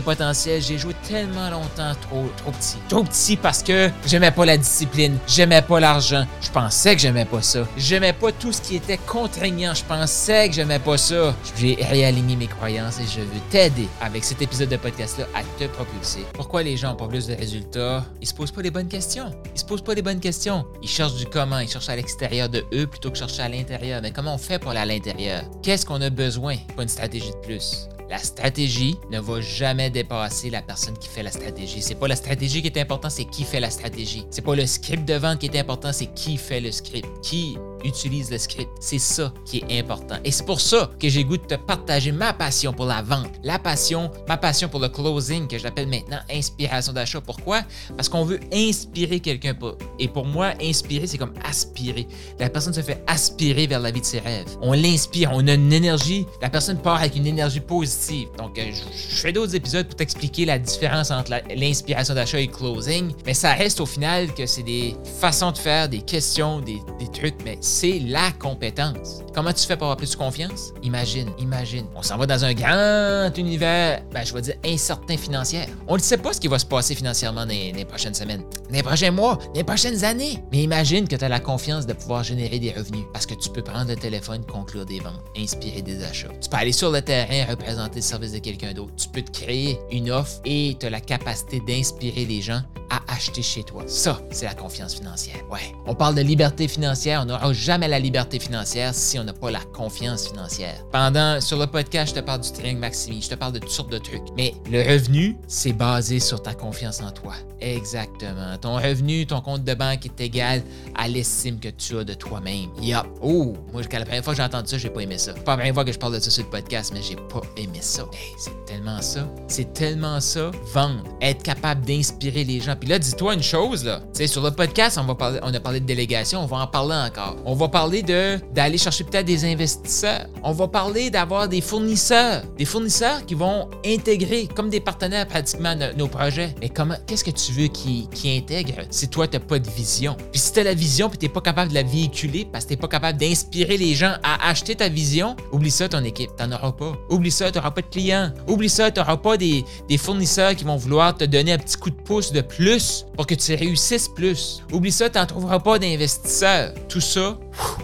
potentiel. J'ai joué tellement longtemps trop, trop petit. Trop petit parce que j'aimais pas la discipline, j'aimais pas l'argent. Je pensais que j'aimais pas ça. J'aimais pas tout ce qui était contraignant. Je pensais que j'aimais pas ça. J'ai réaligné mes croyances et je veux t'aider avec cet épisode de podcast-là à te propulser. Pourquoi les gens ont pas plus de résultats? Ils se posent pas les bonnes questions. Ils se posent pas les bonnes questions. Ils cherchent du comment. Ils cherchent à l'extérieur de eux plutôt que chercher à l'intérieur. Mais comment on fait pour aller à l'intérieur? Qu'est-ce qu'on a besoin? Pas une stratégie de plus. La stratégie ne va jamais dépasser la personne qui fait la stratégie. C'est pas la stratégie qui est important, c'est qui fait la stratégie. C'est pas le script de vente qui est important, c'est qui fait le script. Qui utilise le script. C'est ça qui est important. Et c'est pour ça que j'ai goût de te partager ma passion pour la vente, la passion, ma passion pour le closing que j'appelle maintenant inspiration d'achat. Pourquoi? Parce qu'on veut inspirer quelqu'un. Et pour moi, inspirer, c'est comme aspirer. La personne se fait aspirer vers la vie de ses rêves. On l'inspire, on a une énergie. La personne part avec une énergie positive donc, euh, je fais d'autres épisodes pour t'expliquer la différence entre l'inspiration d'achat et closing, mais ça reste au final que c'est des façons de faire, des questions, des, trucs, mais c'est la compétence. Comment tu fais pour avoir plus de confiance? Imagine, imagine. On s'en va dans un grand univers, ben, je vais dire incertain financier. On ne sait pas ce qui va se passer financièrement dans les, prochaines semaines, les prochains mois, les prochaines années. Mais imagine que tu as la confiance de pouvoir générer des revenus parce que tu peux prendre le téléphone, conclure des ventes, inspirer des achats. Tu peux aller sur le terrain, représenter le service de quelqu'un d'autre. Tu peux te créer une offre et tu as la capacité d'inspirer les gens à acheter chez toi. Ça, c'est la confiance financière. Ouais. On parle de liberté financière. On n'aura jamais la liberté financière si on n'a pas la confiance financière. Pendant, sur le podcast, je te parle du triangle Maximi. Je te parle de toutes sortes de trucs. Mais le revenu, c'est basé sur ta confiance en toi. Exactement. Ton revenu, ton compte de banque est égal à l'estime que tu as de toi-même. Yup. Oh, moi, la première fois que j'ai entendu ça, j'ai pas aimé ça. Pas la première fois que je parle de ça sur le podcast, mais j'ai pas aimé ça. Hey, c'est tellement ça. C'est tellement ça. Vendre. Être capable d'inspirer les gens. Puis là, dis-toi une chose, là. Tu sais, sur le podcast, on, va parler, on a parlé de délégation, on va en parler encore. On va parler de d'aller chercher peut-être des investisseurs. On va parler d'avoir des fournisseurs. Des fournisseurs qui vont intégrer comme des partenaires pratiquement nos, projets. Mais comment, qu'est-ce que tu veux qui, qui intègre si toi, t'as pas de vision? Puis si t'as la vision puis t'es pas capable de la véhiculer parce que t'es pas capable d'inspirer les gens à acheter ta vision, oublie ça ton équipe, t'en auras pas. Oublie ça, t'auras pas de clients. Oublie ça, t'auras pas des, des fournisseurs qui vont vouloir te donner un petit coup de pouce de plus pour que tu réussisses plus. Oublie ça, tu n'en trouveras pas d'investisseurs. Tout ça,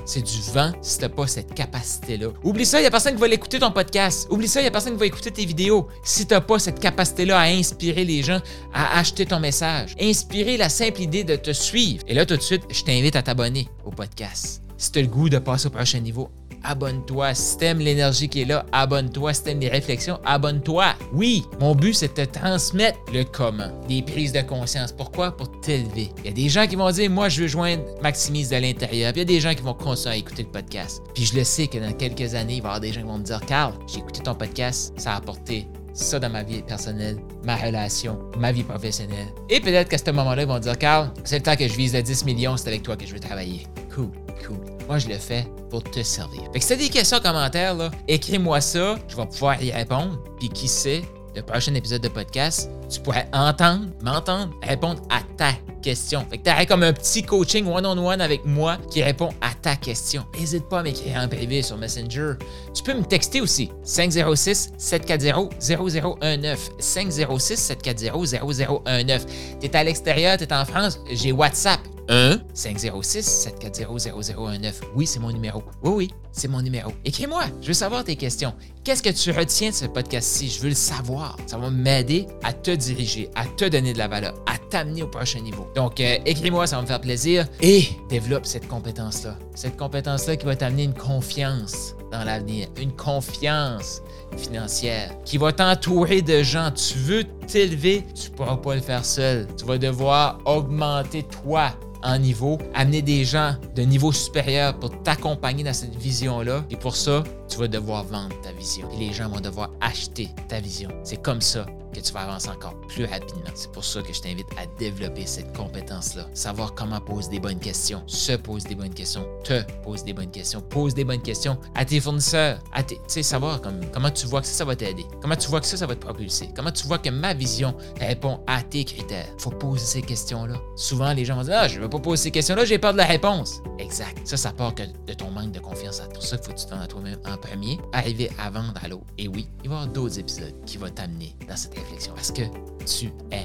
c'est du vent si tu pas cette capacité-là. Oublie ça, il n'y a personne qui va l'écouter ton podcast. Oublie ça, il n'y a personne qui va écouter tes vidéos si tu n'as pas cette capacité-là à inspirer les gens à acheter ton message. Inspirer la simple idée de te suivre. Et là, tout de suite, je t'invite à t'abonner au podcast. Si tu as le goût de passer au prochain niveau, abonne-toi. Si t'aimes l'énergie qui est là, abonne-toi. Si t'aimes les réflexions, abonne-toi. Oui, mon but, c'est de te transmettre le comment, des prises de conscience. Pourquoi? Pour t'élever. Il y a des gens qui vont dire, moi, je veux joindre Maximise de l'intérieur. Il y a des gens qui vont continuer à écouter le podcast. Puis je le sais que dans quelques années, il va y avoir des gens qui vont me dire, Carl, j'ai écouté ton podcast, ça a apporté ça dans ma vie personnelle, ma relation, ma vie professionnelle. Et peut-être qu'à ce moment-là, ils vont dire, Carl, c'est le temps que je vise le 10 millions, c'est avec toi que je veux travailler. Cool, cool. Moi, je le fais pour te servir. Fait que si t'as des questions, commentaires, là, écris-moi ça, je vais pouvoir y répondre. Puis qui sait, le prochain épisode de podcast, tu pourrais entendre, m'entendre, répondre à ta question. Fait que t'aurais comme un petit coaching one-on-one avec moi qui répond à ta question. N'hésite pas à m'écrire en privé sur Messenger. Tu peux me texter aussi. 506-740-0019. 506-740-0019. T'es à l'extérieur, t'es en France, j'ai WhatsApp. 1 506 740 0019. Oui, c'est mon numéro. Oui, oui, c'est mon numéro. Écris-moi, je veux savoir tes questions. Qu'est-ce que tu retiens de ce podcast-ci? Je veux le savoir. Ça va m'aider à te diriger, à te donner de la valeur, à t'amener au prochain niveau. Donc, euh, écris-moi, ça va me faire plaisir et développe cette compétence-là. Cette compétence-là qui va t'amener une confiance dans l'avenir, une confiance financière qui va t'entourer de gens. Tu veux t'élever, tu ne pourras pas le faire seul. Tu vas devoir augmenter toi niveau, amener des gens de niveau supérieur pour t'accompagner dans cette vision-là. Et pour ça, tu vas devoir vendre ta vision. Et les gens vont devoir acheter ta vision. C'est comme ça que tu vas avancer encore plus rapidement. C'est pour ça que je t'invite à développer cette compétence-là. Savoir comment poser des bonnes questions, se poser des bonnes questions, te pose des bonnes questions, pose des bonnes questions à tes fournisseurs, à tes, tu sais, savoir comme, comment tu vois que ça, ça va t'aider, comment tu vois que ça, ça va te propulser, comment tu vois que ma vision répond à tes critères. Faut poser ces questions-là. Souvent, les gens vont dire, ah, je veux pas poser ces questions-là, j'ai peur de la réponse. Exact. Ça, ça part de ton manque de confiance. C'est pour ça qu'il faut que tu te à toi-même en premier, arriver à vendre à l'autre. Et oui, il va y avoir d'autres épisodes qui vont t'amener dans cette réflexion parce que tu es.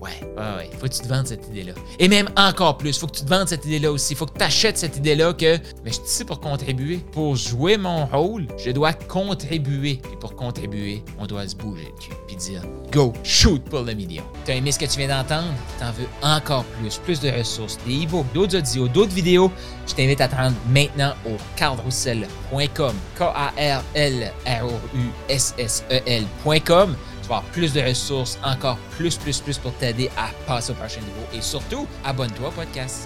Ouais, ouais, ouais. Faut que tu te vendes cette idée-là. Et même encore plus, faut que tu te vendes cette idée-là aussi. Faut que tu achètes cette idée-là que, mais je suis ici pour contribuer. Pour jouer mon rôle, je dois contribuer. Et pour contribuer, on doit se bouger le cul puis dire go, shoot pour le million. T'as aimé ce que tu viens d'entendre? T'en veux encore plus, plus de ressources, des e-books, d'autres audios, d'autres vidéos? Je t'invite à te rendre maintenant au carlroussel.com. K-A-R-L-R-O-U-S-S-E-L.com plus de ressources, encore plus, plus, plus pour t'aider à passer au prochain niveau. Et surtout, abonne-toi au podcast.